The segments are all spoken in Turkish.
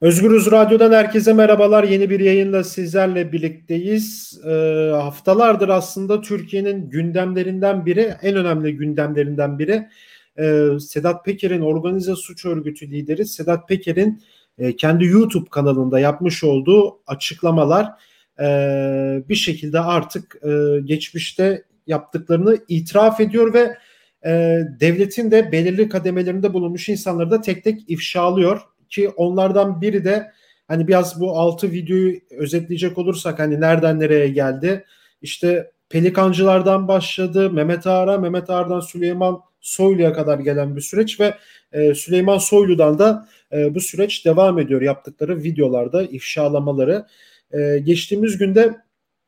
Özgürüz Radyo'dan herkese merhabalar. Yeni bir yayında sizlerle birlikteyiz. Ee, haftalardır aslında Türkiye'nin gündemlerinden biri, en önemli gündemlerinden biri. Ee, Sedat Peker'in organize suç örgütü lideri Sedat Peker'in e, kendi YouTube kanalında yapmış olduğu açıklamalar e, bir şekilde artık e, geçmişte yaptıklarını itiraf ediyor ve e, devletin de belirli kademelerinde bulunmuş insanları da tek tek ifşalıyor ki onlardan biri de hani biraz bu altı videoyu özetleyecek olursak hani nereden nereye geldi işte Pelikancılardan başladı Mehmet Ağar'a Mehmet Ağar'dan Süleyman Soylu'ya kadar gelen bir süreç ve e, Süleyman Soylu'dan da e, bu süreç devam ediyor yaptıkları videolarda ifşalamaları. E, geçtiğimiz günde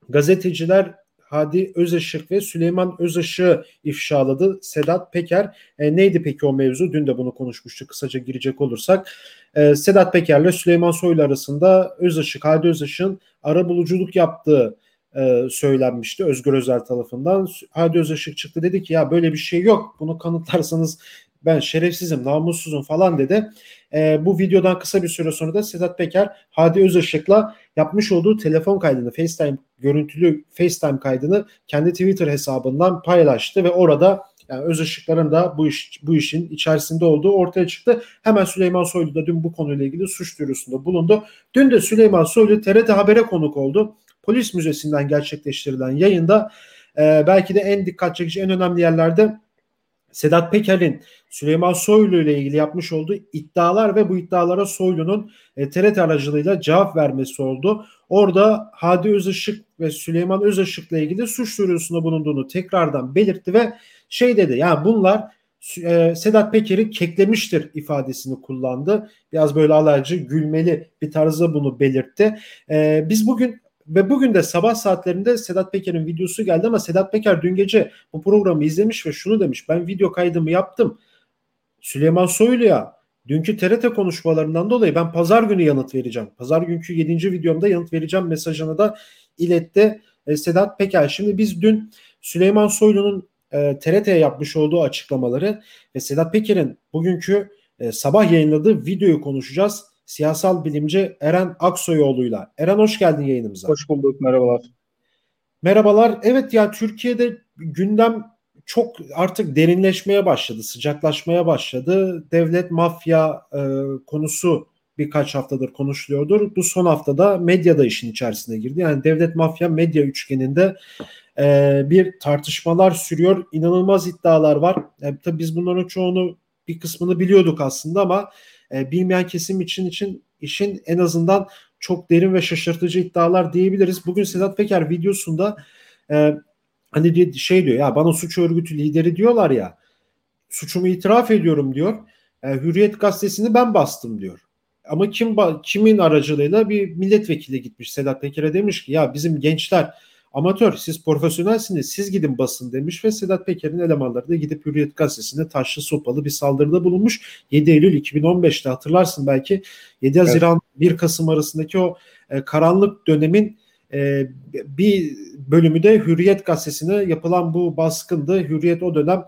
gazeteciler Hadi Özışık ve Süleyman Özışık'ı ifşaladı Sedat Peker. E, neydi peki o mevzu? Dün de bunu konuşmuştuk kısaca girecek olursak. E, Sedat Peker'le Süleyman Soylu arasında Özışık, Hadi Özışık'ın ara buluculuk yaptığı e, söylenmişti Özgür Özel tarafından. Hadi Özışık çıktı dedi ki ya böyle bir şey yok. Bunu kanıtlarsanız ben şerefsizim, namussuzum falan dedi. E, bu videodan kısa bir süre sonra da Sedat Peker Hadi Özışık'la yapmış olduğu telefon kaydını, FaceTime görüntülü FaceTime kaydını kendi Twitter hesabından paylaştı ve orada yani öz ışıkların da bu iş bu işin içerisinde olduğu ortaya çıktı. Hemen Süleyman Soylu da dün bu konuyla ilgili suç duyurusunda bulundu. Dün de Süleyman Soylu TRT Haber'e konuk oldu. Polis Müzesi'nden gerçekleştirilen yayında e, belki de en dikkat çekici en önemli yerlerde Sedat Peker'in Süleyman Soylu ile ilgili yapmış olduğu iddialar ve bu iddialara Soylu'nun e, TRT aracılığıyla cevap vermesi oldu. Orada Hadi Özışık ve Süleyman Özışık ile ilgili suç duyurusunda bulunduğunu tekrardan belirtti ve şey dedi yani bunlar e, Sedat Peker'i keklemiştir ifadesini kullandı. Biraz böyle alaycı, gülmeli bir tarzda bunu belirtti. E, biz bugün ve bugün de sabah saatlerinde Sedat Peker'in videosu geldi ama Sedat Peker dün gece bu programı izlemiş ve şunu demiş. Ben video kaydımı yaptım. Süleyman Soylu'ya dünkü TRT konuşmalarından dolayı ben pazar günü yanıt vereceğim. Pazar günkü 7. videomda yanıt vereceğim mesajını da iletti e, Sedat Peker. Şimdi biz dün Süleyman Soylu'nun e, TRT'ye yapmış olduğu açıklamaları ve Sedat Peker'in bugünkü e, sabah yayınladığı videoyu konuşacağız siyasal bilimci Eren Aksoyoğlu'yla. Eren hoş geldin yayınımıza. Hoş bulduk, merhabalar. Merhabalar. Evet ya Türkiye'de gündem çok artık derinleşmeye başladı, sıcaklaşmaya başladı. Devlet mafya e, konusu birkaç haftadır konuşuluyordur. Bu son haftada medya da işin içerisine girdi. Yani devlet mafya medya üçgeninde e, bir tartışmalar sürüyor. İnanılmaz iddialar var. E, tabii biz bunların çoğunu bir kısmını biliyorduk aslında ama e, bilmeyen kesim için için işin en azından çok derin ve şaşırtıcı iddialar diyebiliriz. Bugün Sedat Peker videosunda e, hani şey diyor ya bana suç örgütü lideri diyorlar ya suçumu itiraf ediyorum diyor. E, Hürriyet gazetesini ben bastım diyor. Ama kim kimin aracılığıyla bir milletvekili gitmiş Sedat Peker'e demiş ki ya bizim gençler Amatör siz profesyonelsiniz siz gidin basın demiş ve Sedat Peker'in elemanları da gidip Hürriyet Gazetesi'ne taşlı sopalı bir saldırıda bulunmuş. 7 Eylül 2015'te hatırlarsın belki 7 Haziran evet. 1 Kasım arasındaki o e, karanlık dönemin e, bir bölümü de Hürriyet Gazetesi'ne yapılan bu baskındı. Hürriyet o dönem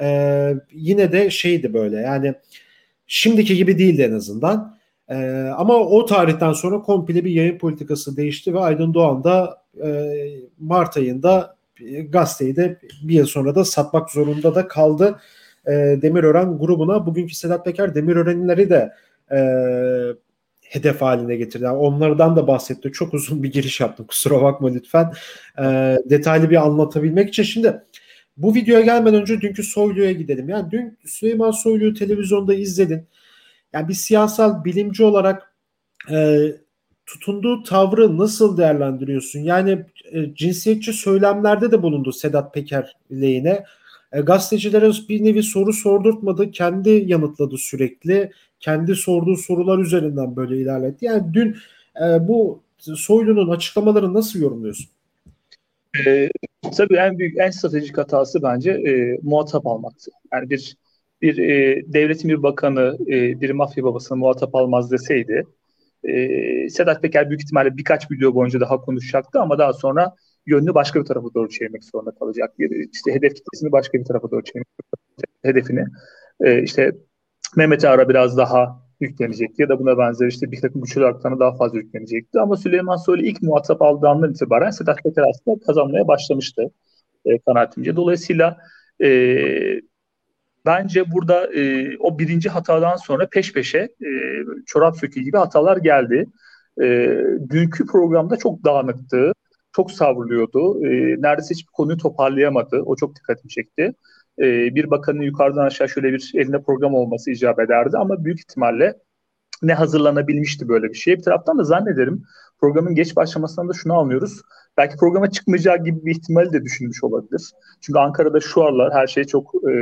e, yine de şeydi böyle yani şimdiki gibi değildi en azından. E, ama o tarihten sonra komple bir yayın politikası değişti ve Aydın Doğan da Mart ayında gazeteyi de bir yıl sonra da satmak zorunda da kaldı. E, Demirören grubuna bugünkü Sedat Peker Demirörenleri de e, hedef haline getirdi. Yani onlardan da bahsetti. Çok uzun bir giriş yaptım. Kusura bakma lütfen. E, detaylı bir anlatabilmek için. Şimdi bu videoya gelmeden önce dünkü Soylu'ya gidelim. Yani dün Süleyman Soylu'yu televizyonda izledin. Yani bir siyasal bilimci olarak e, tutunduğu tavrı nasıl değerlendiriyorsun? Yani e, cinsiyetçi söylemlerde de bulundu Sedat Peker lehine. E, gazetecilere bir nevi soru sordurtmadı. Kendi yanıtladı sürekli. Kendi sorduğu sorular üzerinden böyle ilerledi. Yani dün e, bu Soylu'nun açıklamalarını nasıl yorumluyorsun? E, tabii en büyük, en stratejik hatası bence e, muhatap almaktı. Yani bir bir e, devletin bir bakanı e, bir mafya babasını muhatap almaz deseydi e, Sedat Peker büyük ihtimalle birkaç video boyunca daha konuşacaktı ama daha sonra yönünü başka bir tarafa doğru çevirmek zorunda kalacak. İşte hedef kitlesini başka bir tarafa doğru çevirmek hedefini. E, işte Mehmet Ara biraz daha yüklenecekti ya da buna benzer işte bir takım güçlü haklarına daha fazla yüklenecekti. Ama Süleyman Soylu ilk muhatap aldığı andan itibaren Sedat Peker aslında kazanmaya başlamıştı e, kanaatimce. Dolayısıyla e, bence burada e, o birinci hatadan sonra peş peşe e, çorap söküğü gibi hatalar geldi. E, dünkü programda çok dağınıktı, çok savruluyordu. E, neredeyse hiçbir konuyu toparlayamadı. O çok dikkatimi çekti e, bir bakanın yukarıdan aşağı şöyle bir elinde program olması icap ederdi ama büyük ihtimalle ne hazırlanabilmişti böyle bir şey. Bir taraftan da zannederim programın geç başlamasından da şunu anlıyoruz. Belki programa çıkmayacağı gibi bir ihtimali de düşünmüş olabilir. Çünkü Ankara'da şu aralar her şey çok e,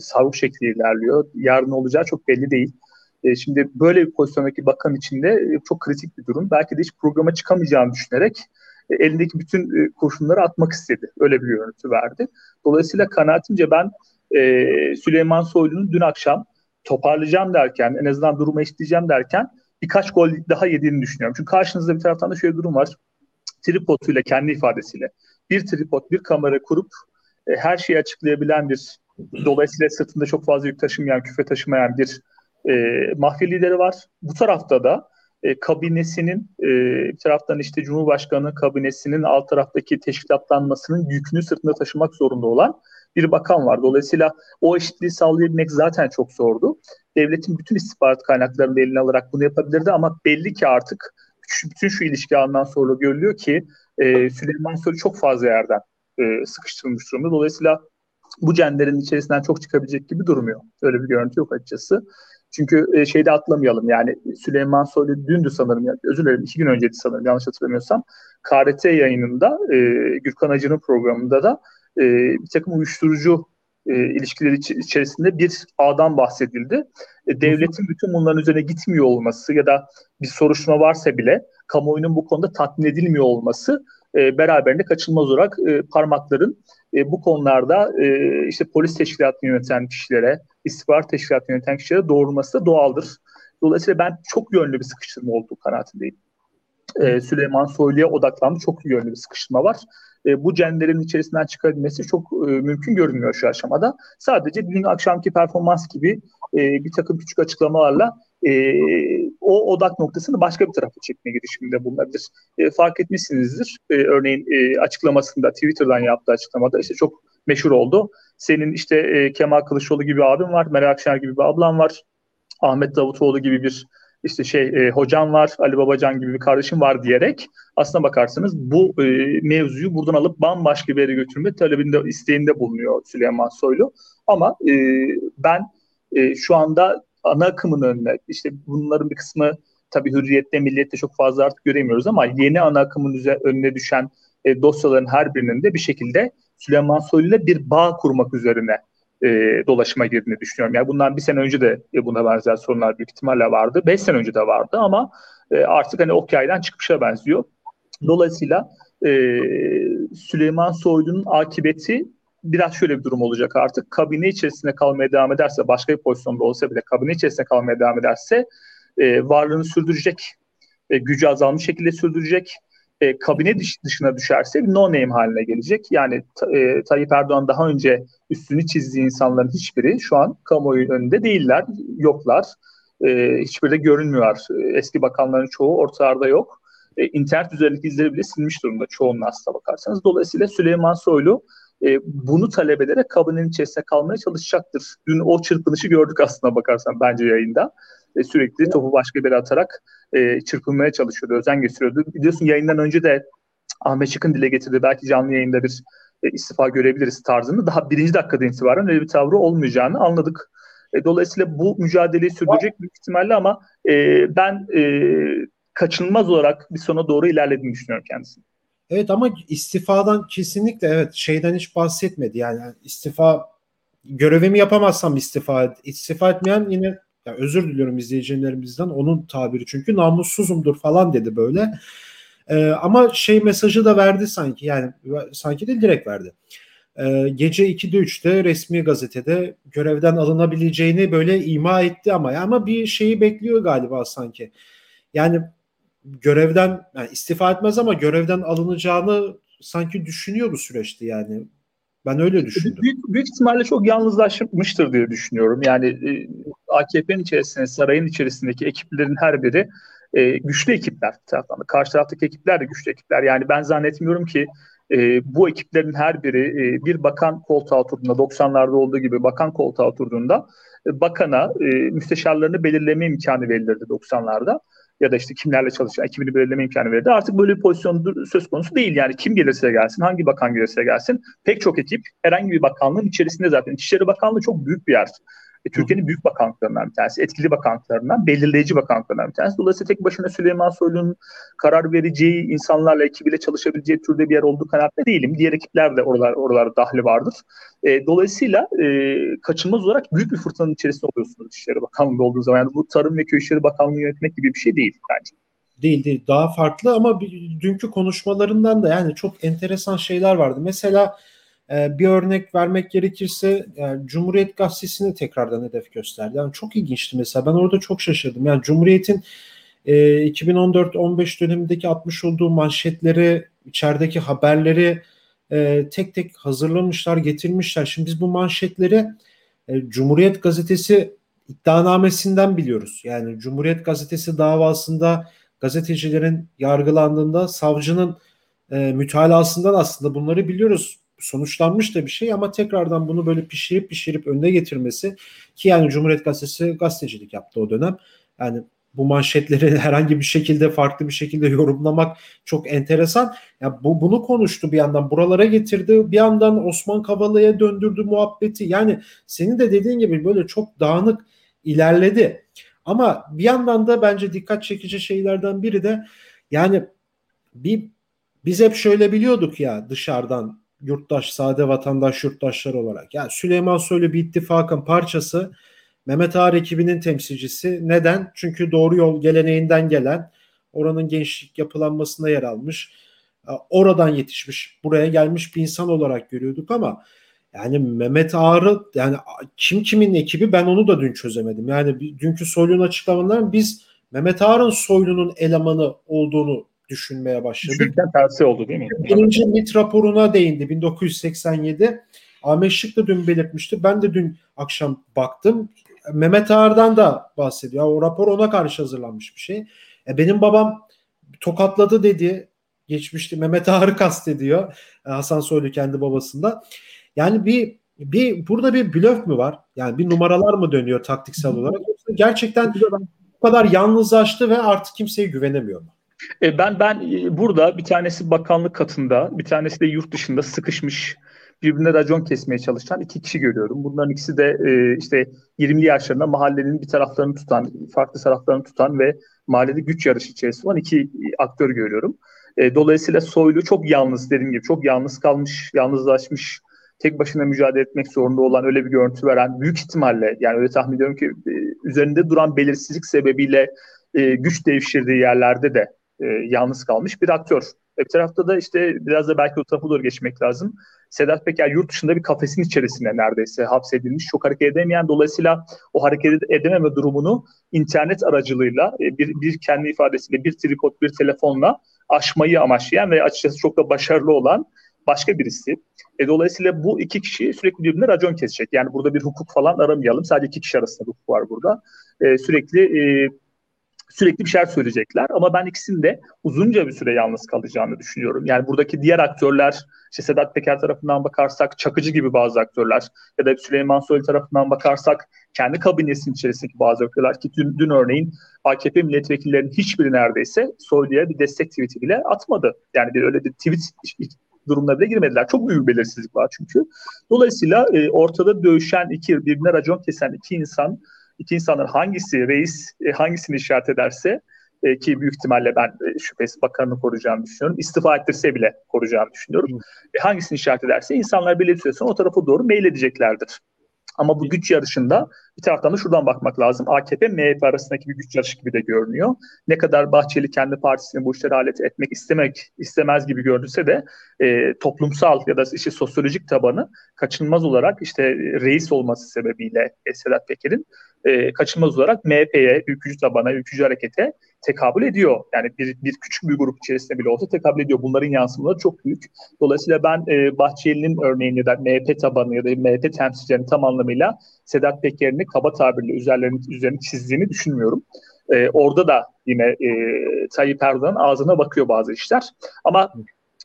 savuk şekli ilerliyor. Yarın olacağı çok belli değil. E, şimdi böyle bir pozisyondaki bakan içinde çok kritik bir durum. Belki de hiç programa çıkamayacağını düşünerek e, elindeki bütün e, kurşunları atmak istedi. Öyle bir görüntü verdi. Dolayısıyla kanaatimce ben e, Süleyman Soylu'nun dün akşam toparlayacağım derken, en azından durumu eşitleyeceğim derken birkaç gol daha yediğini düşünüyorum. Çünkü karşınızda bir taraftan da şöyle bir durum var. Tripoduyla, kendi ifadesiyle bir tripod, bir kamera kurup e, her şeyi açıklayabilen bir, dolayısıyla sırtında çok fazla yük taşımayan, küfe taşımayan bir e, mafya lideri var. Bu tarafta da e, kabinesinin e, bir taraftan işte Cumhurbaşkanı kabinesinin alt taraftaki teşkilatlanmasının yükünü sırtında taşımak zorunda olan bir bakan var. Dolayısıyla o eşitliği sağlayabilmek zaten çok zordu. Devletin bütün istihbarat kaynaklarını eline alarak bunu yapabilirdi ama belli ki artık bütün şu ilişki andan sonra görülüyor ki e, Süleyman Soylu çok fazla yerden e, sıkıştırılmış durumda. Dolayısıyla bu cenderin içerisinden çok çıkabilecek gibi durmuyor. Öyle bir görüntü yok açıkçası. Çünkü e, şeyde atlamayalım yani Süleyman Soylu dündü sanırım yani özür dilerim iki gün önceydi sanırım yanlış hatırlamıyorsam KRT yayınında e, Gürkan Acı'nın programında da e, bir takım uyuşturucu e, ilişkileri içerisinde bir ağdan bahsedildi. E, devletin bütün bunların üzerine gitmiyor olması ya da bir soruşturma varsa bile kamuoyunun bu konuda tatmin edilmiyor olması e, beraberinde kaçınılmaz olarak e, parmakların e, bu konularda e, işte polis teşkilatını yöneten kişilere, istihbarat teşkilatını yöneten kişilere doğurması doğaldır. Dolayısıyla ben çok yönlü bir sıkıştırma olduğu kanaatindeyim. E, Süleyman Soylu'ya odaklandı. Çok yönlü bir sıkıştırma var. E, bu cenderin içerisinden çıkabilmesi çok e, mümkün görünmüyor şu aşamada. Sadece dün akşamki performans gibi e, bir takım küçük açıklamalarla e, o odak noktasını başka bir tarafa çekme girişiminde bulunabilir. E, fark etmişsinizdir. E, örneğin e, açıklamasında Twitter'dan yaptığı açıklamada işte çok meşhur oldu. Senin işte e, Kemal Kılıçdaroğlu gibi abin var, Meral Akşener gibi bir ablam var, Ahmet Davutoğlu gibi bir işte şey e, hocam var, Ali Babacan gibi bir kardeşim var diyerek aslına bakarsanız bu e, mevzuyu buradan alıp bambaşka bir yere götürme talebinde, isteğinde bulunuyor Süleyman Soylu. Ama e, ben e, şu anda ana akımın önüne işte bunların bir kısmı tabii hürriyette milliyette çok fazla artık göremiyoruz ama yeni ana akımın önüne düşen e, dosyaların her birinin de bir şekilde Süleyman Soylu ile bir bağ kurmak üzerine e, dolaşıma girdiğini düşünüyorum. Yani bundan bir sene önce de e, buna benzer sorunlar büyük ihtimalle vardı. Beş sene önce de vardı ama e, artık hani ok yaydan çıkmışa benziyor. Dolayısıyla e, Süleyman Soylu'nun akıbeti biraz şöyle bir durum olacak artık. Kabine içerisinde kalmaya devam ederse, başka bir pozisyonda olsa bile kabine içerisinde kalmaya devam ederse e, varlığını sürdürecek, e, gücü azalmış şekilde sürdürecek. E, kabine dış, dışına düşerse bir no name haline gelecek. Yani e, Tayyip Erdoğan daha önce üstünü çizdiği insanların hiçbiri şu an kamuoyu önünde değiller, yoklar. E, hiçbiri de görünmüyor. E, eski bakanların çoğu ortalarda yok. E, internet üzerindeki izleri bile silmiş durumda çoğunun aslına bakarsanız. Dolayısıyla Süleyman Soylu e, bunu talep ederek kabinenin içerisinde kalmaya çalışacaktır. Dün o çırpınışı gördük aslında bakarsan bence yayında. E, sürekli topu başka bir atarak e, çırpınmaya çalışıyordu, özen gösteriyordu. Biliyorsun yayından önce de Ahmet Çıkın dile getirdi. Belki canlı yayında bir e, istifa görebiliriz tarzını. Daha birinci dakikada itibaren öyle bir tavrı olmayacağını anladık. E, dolayısıyla bu mücadeleyi sürdürecek büyük ihtimalle ama e, ben e, kaçınılmaz olarak bir sona doğru ilerlediğini düşünüyorum kendisini. Evet ama istifadan kesinlikle evet şeyden hiç bahsetmedi. Yani istifa görevimi yapamazsam istifa et. İstifa etmeyen yine ya özür diliyorum izleyicilerimizden onun tabiri çünkü namussuzumdur falan dedi böyle. Ee, ama şey mesajı da verdi sanki yani sanki de direkt verdi. Ee, gece 2'de 3'te resmi gazetede görevden alınabileceğini böyle ima etti ama ama bir şeyi bekliyor galiba sanki. Yani görevden yani istifa etmez ama görevden alınacağını sanki düşünüyor bu süreçte yani. Ben öyle düşündüm. Büyük, büyük ihtimalle çok yalnızlaşmıştır diye düşünüyorum. Yani e, AKP'nin içerisinde, sarayın içerisindeki ekiplerin her biri e, güçlü ekipler taraftan. Karşı taraftaki ekipler de güçlü ekipler. Yani ben zannetmiyorum ki e, bu ekiplerin her biri e, bir bakan koltuğa oturduğunda, 90'larda olduğu gibi bakan koltuğa oturduğunda e, bakana e, müsteşarlarını belirleme imkanı verilirdi 90'larda ya da işte kimlerle çalışan ekibini belirleme imkanı verildi. Artık böyle bir pozisyon söz konusu değil. Yani kim gelirse gelsin, hangi bakan gelirse gelsin pek çok ekip herhangi bir bakanlığın içerisinde zaten. İçişleri Bakanlığı çok büyük bir yer. E, Türkiye'nin büyük bakanlıklarından bir tanesi, etkili bakanlıklarından, belirleyici bakanlıklarından bir tanesi. Dolayısıyla tek başına Süleyman Soylu'nun karar vereceği, insanlarla, ekibiyle çalışabileceği türde bir yer olduğu kanaatinde değilim. Diğer ekipler de oralar, oralarda dahli vardır. E, dolayısıyla e, kaçınılmaz olarak büyük bir fırtınanın içerisinde oluyorsunuz İçişleri Bakanlığı olduğu zaman. Yani bu Tarım ve Köy İşleri Bakanlığı yönetmek gibi bir şey değil bence değil değil daha farklı ama dünkü konuşmalarından da yani çok enteresan şeyler vardı. Mesela ee, bir örnek vermek gerekirse yani Cumhuriyet Gazetesi'ni tekrardan hedef gösterdi. Yani çok ilginçti mesela. Ben orada çok şaşırdım. Yani Cumhuriyet'in e, 2014-15 dönemindeki atmış olduğu manşetleri, içerideki haberleri e, tek tek hazırlamışlar, getirmişler. Şimdi biz bu manşetleri e, Cumhuriyet Gazetesi iddianamesinden biliyoruz. Yani Cumhuriyet Gazetesi davasında gazetecilerin yargılandığında savcının e, mütalasından aslında bunları biliyoruz sonuçlanmış da bir şey ama tekrardan bunu böyle pişirip pişirip önüne getirmesi ki yani Cumhuriyet Gazetesi gazetecilik yaptı o dönem. Yani bu manşetleri herhangi bir şekilde farklı bir şekilde yorumlamak çok enteresan. Ya bu bunu konuştu bir yandan buralara getirdi. Bir yandan Osman Kavala'ya döndürdü muhabbeti. Yani senin de dediğin gibi böyle çok dağınık ilerledi. Ama bir yandan da bence dikkat çekici şeylerden biri de yani bir biz hep şöyle biliyorduk ya dışarıdan yurttaş, sade vatandaş yurttaşlar olarak. Yani Süleyman Soylu bir ittifakın parçası. Mehmet Ağar ekibinin temsilcisi. Neden? Çünkü doğru yol geleneğinden gelen, oranın gençlik yapılanmasında yer almış, e, oradan yetişmiş, buraya gelmiş bir insan olarak görüyorduk ama yani Mehmet Ağar'ı yani kim kimin ekibi ben onu da dün çözemedim. Yani dünkü Soylu'nun açıklamalarından biz Mehmet Ağar'ın Soylu'nun elemanı olduğunu düşünmeye başladık. Düşünürken tersi oldu değil mi? Birinci MIT raporuna değindi 1987. Ahmet Şık da dün belirtmişti. Ben de dün akşam baktım. Mehmet Ağar'dan da bahsediyor. O rapor ona karşı hazırlanmış bir şey. E benim babam tokatladı dedi. Geçmişti. Mehmet Ağar'ı kastediyor. E, Hasan Soylu kendi babasında. Yani bir bir burada bir blöf mü var? Yani bir numaralar mı dönüyor taktiksel olarak? Gerçekten bu kadar yalnızlaştı ve artık kimseye güvenemiyor mu? E, ben ben e, burada bir tanesi bakanlık katında, bir tanesi de yurt dışında sıkışmış birbirine racon kesmeye çalışan iki kişi görüyorum. Bunların ikisi de e, işte 20'li yaşlarında mahallenin bir taraflarını tutan, farklı taraflarını tutan ve mahallede güç yarışı içerisinde olan iki aktör görüyorum. E, dolayısıyla Soylu çok yalnız dediğim gibi çok yalnız kalmış, yalnızlaşmış, tek başına mücadele etmek zorunda olan öyle bir görüntü veren büyük ihtimalle yani öyle tahmin ediyorum ki e, üzerinde duran belirsizlik sebebiyle e, güç devşirdiği yerlerde de e, yalnız kalmış bir aktör. Bir tarafta da işte biraz da belki o tarafa doğru geçmek lazım. Sedat Peker yurt dışında bir kafesin içerisinde neredeyse hapsedilmiş. Çok hareket edemeyen dolayısıyla o hareket edememe durumunu internet aracılığıyla e, bir, bir kendi ifadesiyle bir tripod bir telefonla aşmayı amaçlayan ve açıkçası çok da başarılı olan başka birisi. E, dolayısıyla bu iki kişi sürekli birbirine racon kesecek. Yani burada bir hukuk falan aramayalım. Sadece iki kişi arasında hukuk var burada. E, sürekli e, sürekli bir şeyler söyleyecekler. Ama ben ikisinin de uzunca bir süre yalnız kalacağını düşünüyorum. Yani buradaki diğer aktörler, işte Sedat Peker tarafından bakarsak Çakıcı gibi bazı aktörler ya da Süleyman Soylu tarafından bakarsak kendi kabinesinin içerisindeki bazı aktörler ki dün, dün örneğin AKP milletvekillerinin hiçbiri neredeyse Soylu'ya bir destek tweeti bile atmadı. Yani bir öyle bir tweet durumuna bile girmediler. Çok büyük belirsizlik var çünkü. Dolayısıyla e, ortada dövüşen iki, birbirine racon kesen iki insan iki insanın hangisi reis e, hangisini işaret ederse e, ki büyük ihtimalle ben e, şüphesiz bakanını koruyacağını düşünüyorum. İstifa ettirse bile koruyacağını düşünüyorum. E, hangisini işaret ederse insanlar belli bir süre sonra o tarafa doğru meyledeceklerdir. Ama bu güç yarışında bir taraftan da şuradan bakmak lazım. AKP MHP arasındaki bir güç yarışı gibi de görünüyor. Ne kadar Bahçeli kendi partisini bu işlere alet etmek istemek istemez gibi görünse de e, toplumsal ya da işte sosyolojik tabanı kaçınılmaz olarak işte reis olması sebebiyle e, Sedat Peker'in e, kaçınılmaz olarak MHP'ye, ülkücü tabana, ülkücü harekete tekabül ediyor. Yani bir, bir küçük bir grup içerisinde bile olsa tekabül ediyor. Bunların yansımaları çok büyük. Dolayısıyla ben e, Bahçeli'nin örneğini ya da MHP tabanı ya da MHP temsilcilerinin tam anlamıyla Sedat Peker'ini kaba tabirle üzerlerini, üzerine çizdiğini düşünmüyorum. E, orada da yine e, Tayyip Erdoğan'ın ağzına bakıyor bazı işler. Ama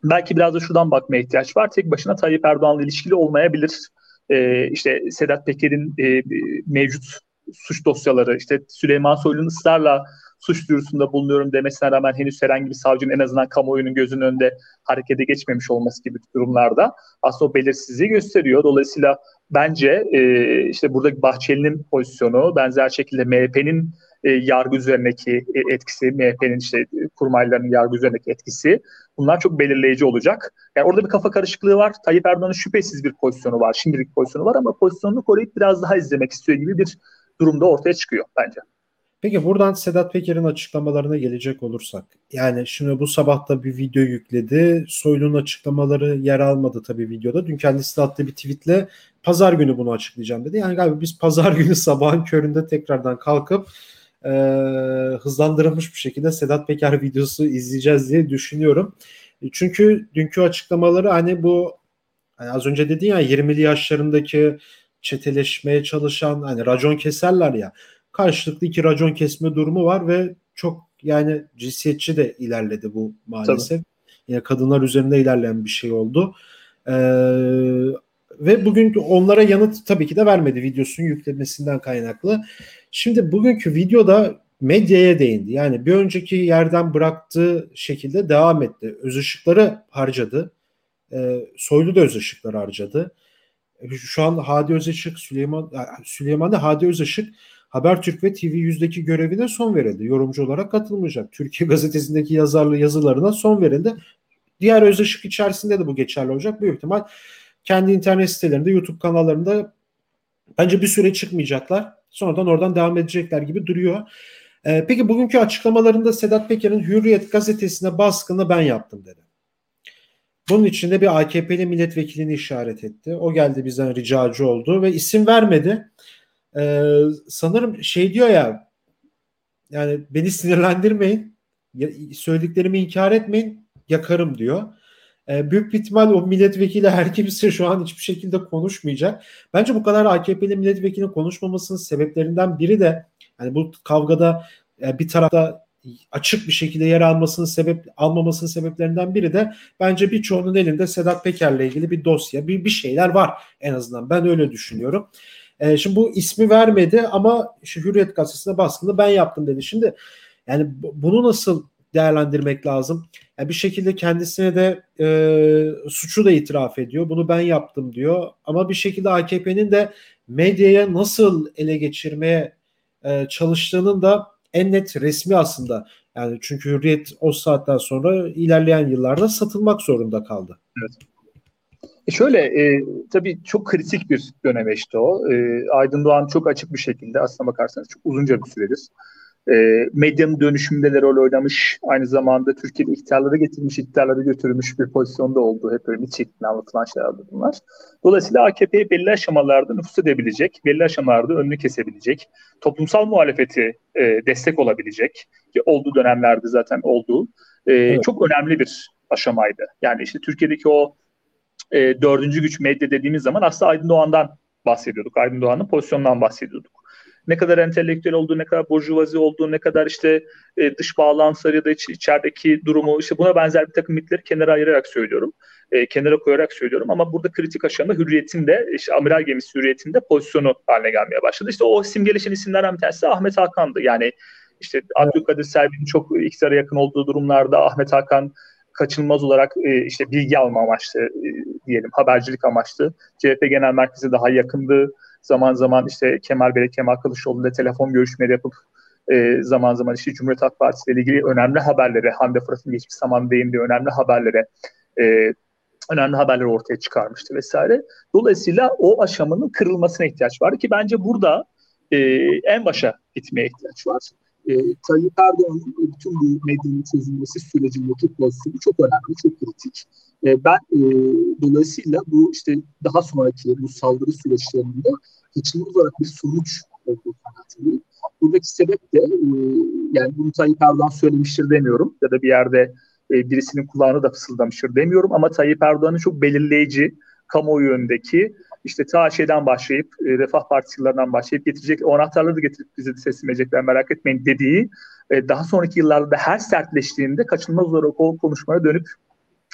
belki biraz da şuradan bakmaya ihtiyaç var. Tek başına Tayyip Erdoğan'la ilişkili olmayabilir. E, işte Sedat Peker'in e, mevcut suç dosyaları, işte Süleyman Soylu'nun ısrarla suç duyurusunda bulunuyorum demesine rağmen henüz herhangi bir savcının en azından kamuoyunun gözünün önünde harekete geçmemiş olması gibi durumlarda aslında o belirsizliği gösteriyor. Dolayısıyla bence e, işte burada Bahçeli'nin pozisyonu benzer şekilde MHP'nin e, yargı üzerindeki e, etkisi, MHP'nin işte kurmaylarının yargı üzerindeki etkisi bunlar çok belirleyici olacak. Yani orada bir kafa karışıklığı var. Tayyip Erdoğan'ın şüphesiz bir pozisyonu var, şimdilik pozisyonu var ama pozisyonunu koruyup biraz daha izlemek istiyor gibi bir durumda ortaya çıkıyor bence. Peki buradan Sedat Peker'in açıklamalarına gelecek olursak. Yani şimdi bu sabah da bir video yükledi. Soylu'nun açıklamaları yer almadı tabii videoda. Dün kendisi de attığı bir tweetle pazar günü bunu açıklayacağım dedi. Yani galiba biz pazar günü sabahın köründe tekrardan kalkıp e, hızlandırılmış bir şekilde Sedat Peker videosu izleyeceğiz diye düşünüyorum. Çünkü dünkü açıklamaları hani bu hani az önce dedin ya 20'li yaşlarındaki çeteleşmeye çalışan hani racon keserler ya karşılıklı iki racon kesme durumu var ve çok yani cinsiyetçi de ilerledi bu maalesef. Tabii. Yani kadınlar üzerinde ilerleyen bir şey oldu. Ee, ve bugün onlara yanıt tabii ki de vermedi videosunun yüklemesinden kaynaklı. Şimdi bugünkü videoda medyaya değindi. Yani bir önceki yerden bıraktığı şekilde devam etti. Öz ışıkları harcadı. E, Soylu da öz ışıkları harcadı. E, şu an Hadi Özışık, Süleyman Süleyman'da Hadi Özışık Habertürk ve TV100'deki görevine son verildi. Yorumcu olarak katılmayacak. Türkiye gazetesindeki yazarlı yazılarına son verildi. Diğer öz ışık içerisinde de bu geçerli olacak. Büyük ihtimal kendi internet sitelerinde, YouTube kanallarında bence bir süre çıkmayacaklar. Sonradan oradan devam edecekler gibi duruyor. Ee, peki bugünkü açıklamalarında Sedat Peker'in Hürriyet gazetesine baskını ben yaptım dedi. Bunun içinde bir AKP'li milletvekilini işaret etti. O geldi bizden ricacı oldu ve isim vermedi. Ee, sanırım şey diyor ya yani beni sinirlendirmeyin söylediklerimi inkar etmeyin yakarım diyor. Ee, büyük bir ihtimal o milletvekili her kimse şu an hiçbir şekilde konuşmayacak. Bence bu kadar AKP'li milletvekilinin konuşmamasının sebeplerinden biri de yani bu kavgada e, bir tarafta açık bir şekilde yer almasının sebep almamasının sebeplerinden biri de bence birçoğunun elinde Sedat Peker'le ilgili bir dosya, bir bir şeyler var en azından. Ben öyle düşünüyorum. E, şimdi bu ismi vermedi ama şu Hürriyet gazetesine baskını ben yaptım dedi. Şimdi yani bunu nasıl değerlendirmek lazım? Yani bir şekilde kendisine de e, suçu da itiraf ediyor. Bunu ben yaptım diyor. Ama bir şekilde AKP'nin de medyaya nasıl ele geçirmeye e, çalıştığının da en net resmi aslında. Yani çünkü Hürriyet o saatten sonra ilerleyen yıllarda satılmak zorunda kaldı. Evet. E şöyle e, tabii çok kritik bir döneme işte o. E, Aydın Doğan çok açık bir şekilde aslına bakarsanız çok uzunca bir süredir e, medyanın dönüşümünde de rol oynamış. Aynı zamanda Türkiye'de iktidarları getirmiş, iktidarları götürmüş bir pozisyonda olduğu hep öyle şeklinde anlatılan şeylerdi bunlar. Dolayısıyla AKP'yi belli aşamalarda nüfus edebilecek, belli aşamalarda önünü kesebilecek, toplumsal muhalefeti e, destek olabilecek ki olduğu dönemlerde zaten olduğu e, evet. çok önemli bir aşamaydı. Yani işte Türkiye'deki o e, dördüncü güç medya dediğimiz zaman aslında Aydın Doğan'dan bahsediyorduk. Aydın Doğan'ın pozisyonundan bahsediyorduk. Ne kadar entelektüel olduğu, ne kadar burjuvazi olduğu, ne kadar işte e, dış bağlantıları ya da iç, içerideki durumu, işte buna benzer bir takım mitleri kenara ayırarak söylüyorum. E, kenara koyarak söylüyorum ama burada kritik aşamada hürriyetin de, işte amiral gemisi hürriyetin de pozisyonu haline gelmeye başladı. İşte o simgeleşen isimlerden bir tanesi Ahmet Hakan'dı. Yani işte Abdülkadir Selvi'nin çok iktidara yakın olduğu durumlarda Ahmet Hakan kaçınılmaz olarak e, işte bilgi alma amaçlı e, diyelim habercilik amaçlı CHP Genel Merkezi daha yakındı. Zaman zaman işte Kemal Bey, Kemal Kılıçdaroğlu ile telefon görüşmeleri yapıp e, zaman zaman işte Cumhuriyet Halk Partisi ile ilgili önemli haberleri, Hande Fırat'ın geçmiş zaman değindiği önemli haberlere e, önemli haberler ortaya çıkarmıştı vesaire. Dolayısıyla o aşamanın kırılmasına ihtiyaç vardı ki bence burada e, en başa gitmeye ihtiyaç var e, Tayyip Erdoğan'ın bütün bu medyanın çözülmesi sürecindeki pozisyonu çok önemli, çok kritik. E, ben e, dolayısıyla bu işte daha sonraki bu saldırı süreçlerinde kaçınılmaz olarak bir sonuç olduğu kanaatindeyim. Buradaki sebep de e, yani bunu Tayyip Erdoğan söylemiştir demiyorum ya da bir yerde e, birisinin kulağını da fısıldamıştır demiyorum ama Tayyip Erdoğan'ın çok belirleyici kamuoyu yönündeki işte ta şeyden başlayıp e, Refah Partilerinden başlayıp getirecek o anahtarları da getirip bize teslim edecekler merak etmeyin dediği e, daha sonraki yıllarda her sertleştiğinde kaçınılmaz olarak o konuşmaya dönüp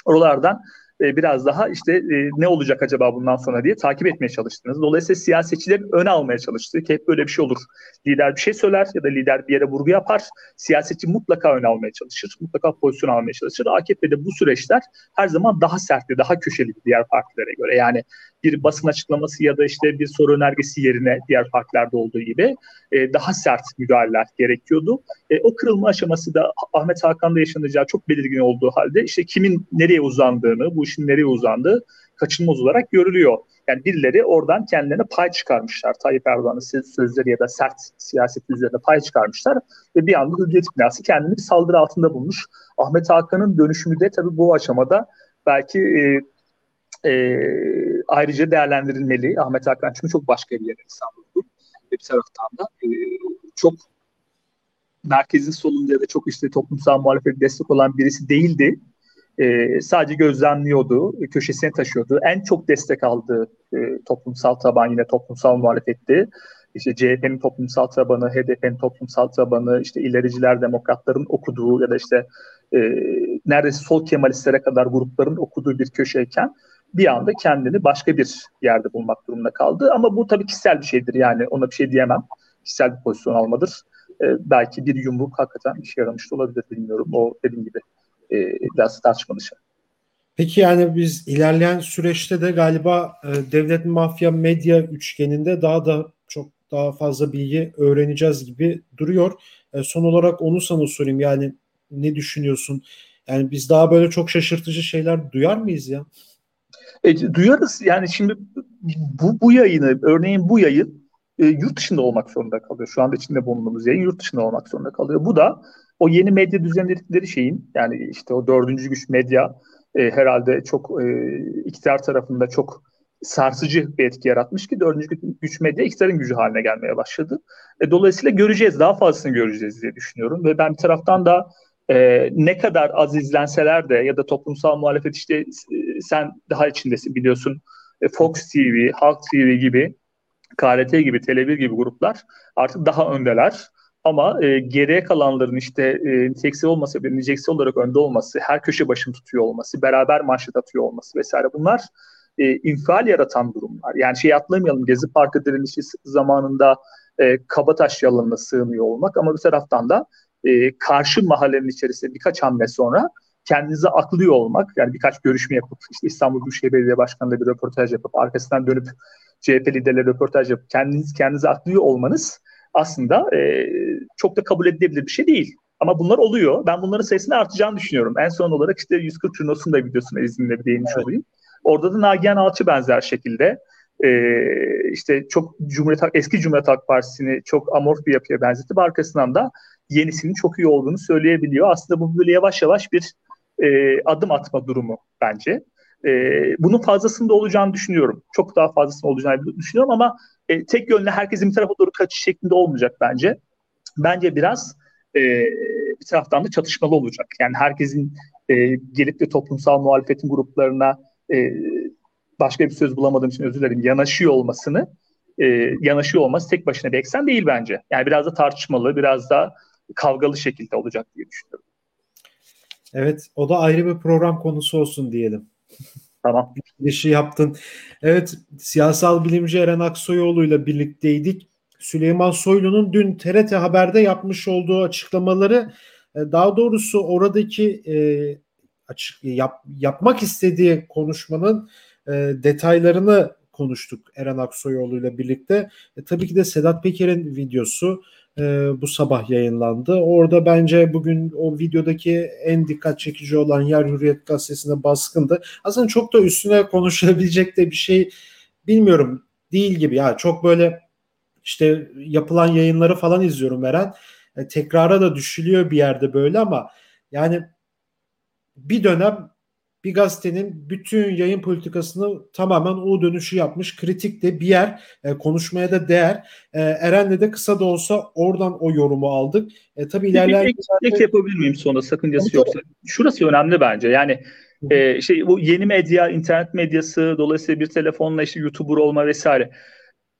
oralardan e, biraz daha işte e, ne olacak acaba bundan sonra diye takip etmeye çalıştınız. Dolayısıyla siyasetçilerin ön almaya çalıştığı ki hep böyle bir şey olur. Lider bir şey söyler ya da lider bir yere vurgu yapar. Siyasetçi mutlaka ön almaya çalışır. Mutlaka pozisyon almaya çalışır. AKP'de bu süreçler her zaman daha sertti, daha köşeli diğer partilere göre. Yani bir basın açıklaması ya da işte bir soru önergesi yerine diğer partilerde olduğu gibi e, daha sert müdahaleler gerekiyordu. E, o kırılma aşaması da Ahmet Hakan'da yaşanacağı çok belirgin olduğu halde işte kimin nereye uzandığını, bu işin nereye uzandığı kaçınılmaz olarak görülüyor. Yani birileri oradan kendilerine pay çıkarmışlar. Tayyip Erdoğan'ın sözleri ya da sert siyaset üzerine pay çıkarmışlar. Ve bir anda Hürriyet binası kendini saldırı altında bulmuş. Ahmet Hakan'ın dönüşümü de tabii bu aşamada belki e, e, ayrıca değerlendirilmeli. Ahmet Hakan çünkü çok başka bir yere İstanbul'du. Bir taraftan da e, çok merkezin solunda ya da çok işte toplumsal muhalefet destek olan birisi değildi. E, sadece gözlemliyordu, köşesine taşıyordu. En çok destek aldığı e, toplumsal taban yine toplumsal muhalefetti. İşte CHP'nin toplumsal tabanı, HDP'nin toplumsal tabanı, işte ilericiler, demokratların okuduğu ya da işte e, neredeyse sol Kemalistlere kadar grupların okuduğu bir köşeyken bir anda kendini başka bir yerde bulmak durumunda kaldı. Ama bu tabii kişisel bir şeydir yani ona bir şey diyemem. Kişisel bir pozisyon almadır. E, belki bir yumruk hakikaten işe yaramış olabilir bilmiyorum. O dediğim gibi e, biraz tartışma dışı. Peki yani biz ilerleyen süreçte de galiba e, devlet mafya medya üçgeninde daha da çok daha fazla bilgi öğreneceğiz gibi duruyor. E, son olarak onu sana sorayım yani ne düşünüyorsun? Yani biz daha böyle çok şaşırtıcı şeyler duyar mıyız ya? E, duyarız yani şimdi bu, bu yayını örneğin bu yayın e, yurt dışında olmak zorunda kalıyor. Şu anda içinde bulunduğumuz yayın yurt dışında olmak zorunda kalıyor. Bu da o yeni medya düzenledikleri şeyin yani işte o dördüncü güç medya e, herhalde çok e, iktidar tarafında çok sarsıcı bir etki yaratmış ki dördüncü güç medya iktidarın gücü haline gelmeye başladı. E, dolayısıyla göreceğiz, daha fazlasını göreceğiz diye düşünüyorum. Ve ben bir taraftan da e, ne kadar az izlenseler de ya da toplumsal muhalefet işte e, sen daha içindesin biliyorsun e, Fox TV, Halk TV gibi KRT gibi, Tele1 gibi gruplar artık daha öndeler. Ama e, geriye kalanların işte e, niteliksel olması, bir niceliksel olarak önde olması, her köşe başını tutuyor olması, beraber manşet atıyor olması vesaire bunlar e, infial yaratan durumlar. Yani şey atlamayalım Gezi Parkı direnişi zamanında e, Kabataş yalanına sığınıyor olmak ama bir taraftan da e, karşı mahallenin içerisinde birkaç hamle sonra kendinize aklıyor olmak yani birkaç görüşme yapıp işte İstanbul Büyükşehir Belediye Başkanı'nda bir röportaj yapıp arkasından dönüp CHP liderleri röportaj yapıp kendiniz kendinize aklıyor olmanız aslında e, çok da kabul edilebilir bir şey değil. Ama bunlar oluyor. Ben bunların sayısını artacağını düşünüyorum. En son olarak işte 140 Cunos'un da videosuna izinle bir değinmiş evet. olayım. Orada da Nagihan Alçı benzer şekilde e, işte çok Cumhuriyet eski Cumhuriyet Halk Partisi'ni çok amorf bir yapıya benzetip arkasından da yenisinin çok iyi olduğunu söyleyebiliyor. Aslında bu böyle yavaş yavaş bir e, adım atma durumu bence. E, bunun fazlasında olacağını düşünüyorum. Çok daha fazlasında olacağını düşünüyorum ama e, tek yönlü herkesin bir tarafa doğru kaçış şeklinde olmayacak bence. Bence biraz e, bir taraftan da çatışmalı olacak. Yani herkesin e, gelip de toplumsal muhalefetin gruplarına e, başka bir söz bulamadığım için özür dilerim yanaşıyor olmasını e, yanaşıyor olması tek başına bir eksen değil bence. Yani biraz da tartışmalı, biraz da kavgalı şekilde olacak diye düşünüyorum. Evet, o da ayrı bir program konusu olsun diyelim. Tamam. İşi yaptın. Evet, siyasal bilimci Eren Aksoyoğlu ile birlikteydik. Süleyman Soylu'nun dün TRT Haber'de yapmış olduğu açıklamaları e, daha doğrusu oradaki e, açık yap, yapmak istediği konuşmanın e, detaylarını konuştuk Eren Aksoyoğlu ile birlikte. E, tabii ki de Sedat Peker'in videosu e, bu sabah yayınlandı. Orada bence bugün o videodaki en dikkat çekici olan yer Hürriyet Gazetesi'ne baskındı. Aslında çok da üstüne konuşulabilecek de bir şey bilmiyorum değil gibi. Ya çok böyle işte yapılan yayınları falan izliyorum Eren. E, tekrara da düşülüyor bir yerde böyle ama yani bir dönem bir gazetenin bütün yayın politikasını tamamen U dönüşü yapmış. Kritik de bir yer, e, konuşmaya da değer. E, Eren'le de kısa da olsa oradan o yorumu aldık. E, tabii ilerleyen... Bir ek, yapabilir miyim sonra sakıncası tabii, yoksa? Şurası önemli bence. Yani e, şey bu yeni medya, internet medyası, dolayısıyla bir telefonla işte YouTuber olma vesaire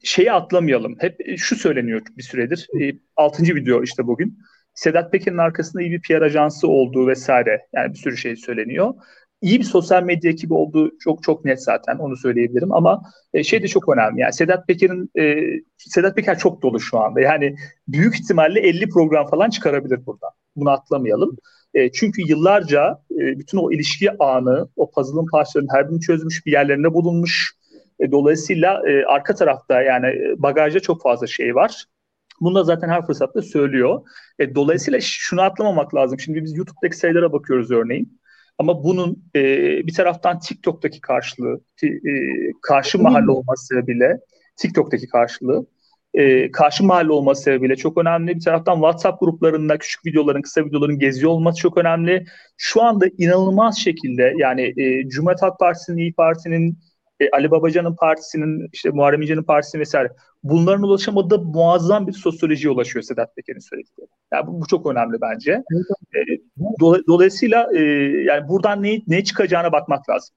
şeyi atlamayalım. Hep şu söyleniyor bir süredir. E, 6. video işte bugün. Sedat Peker'in arkasında iyi bir PR ajansı olduğu vesaire yani bir sürü şey söyleniyor iyi bir sosyal medya ekibi olduğu çok çok net zaten onu söyleyebilirim. Ama e, şey de çok önemli. Yani Sedat Peker'in e, Sedat Peker çok dolu şu anda. Yani büyük ihtimalle 50 program falan çıkarabilir buradan. Bunu atlamayalım. E, çünkü yıllarca e, bütün o ilişki anı o puzzle'ın parçalarının her birini çözmüş bir yerlerinde bulunmuş. E, dolayısıyla e, arka tarafta yani e, bagajda çok fazla şey var. Bunu da zaten her fırsatta söylüyor. E, dolayısıyla şunu atlamamak lazım. Şimdi biz YouTube'daki sayılara bakıyoruz örneğin. Ama bunun e, bir taraftan TikTok'taki karşılığı, e, karşı mahalle olması sebebiyle, TikTok'taki karşılığı, e, karşı mahalle olması sebebiyle çok önemli. Bir taraftan WhatsApp gruplarında küçük videoların, kısa videoların geziyor olması çok önemli. Şu anda inanılmaz şekilde yani e, Cumhuriyet Halk Partisi'nin, İyi Parti'nin, e, Ali Babacan'ın partisinin, işte Muharrem İnce'nin partisinin vesaire bunların ulaşamadığı muazzam bir sosyolojiye ulaşıyor Sedat Peker'in söyledikleri. Yani bu, bu çok önemli bence. E, do, dolayısıyla e, yani buradan ne, ne çıkacağına bakmak lazım.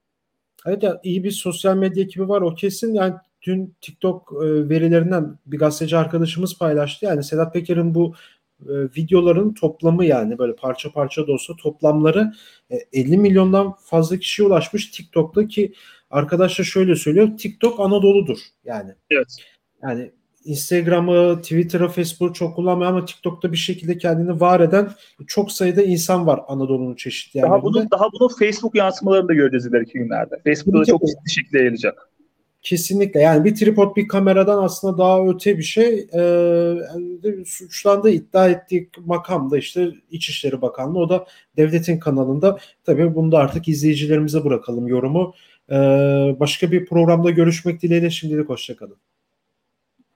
Evet yani iyi bir sosyal medya ekibi var o kesin. Yani dün TikTok e, verilerinden bir gazeteci arkadaşımız paylaştı. Yani Sedat Peker'in bu e, videoların toplamı yani böyle parça parça da olsa toplamları e, 50 milyondan fazla kişiye ulaşmış TikTok'ta ki arkadaşlar şöyle söylüyor TikTok Anadolu'dur yani. Evet. Yani Instagram'ı, Twitter'ı, Facebook'u çok kullanmıyor ama TikTok'ta bir şekilde kendini var eden çok sayıda insan var Anadolu'nun çeşitli yerlerinde. Daha bunu, daha bunu Facebook yansımalarını da göreceğiz ileriki günlerde. Facebook'ta da çok ciddi şekilde yayılacak. Kesinlikle yani bir tripod bir kameradan aslında daha öte bir şey e, suçlandığı iddia ettiği makam da işte İçişleri Bakanlığı o da devletin kanalında tabii bunu da artık izleyicilerimize bırakalım yorumu. E, başka bir programda görüşmek dileğiyle şimdilik hoşçakalın.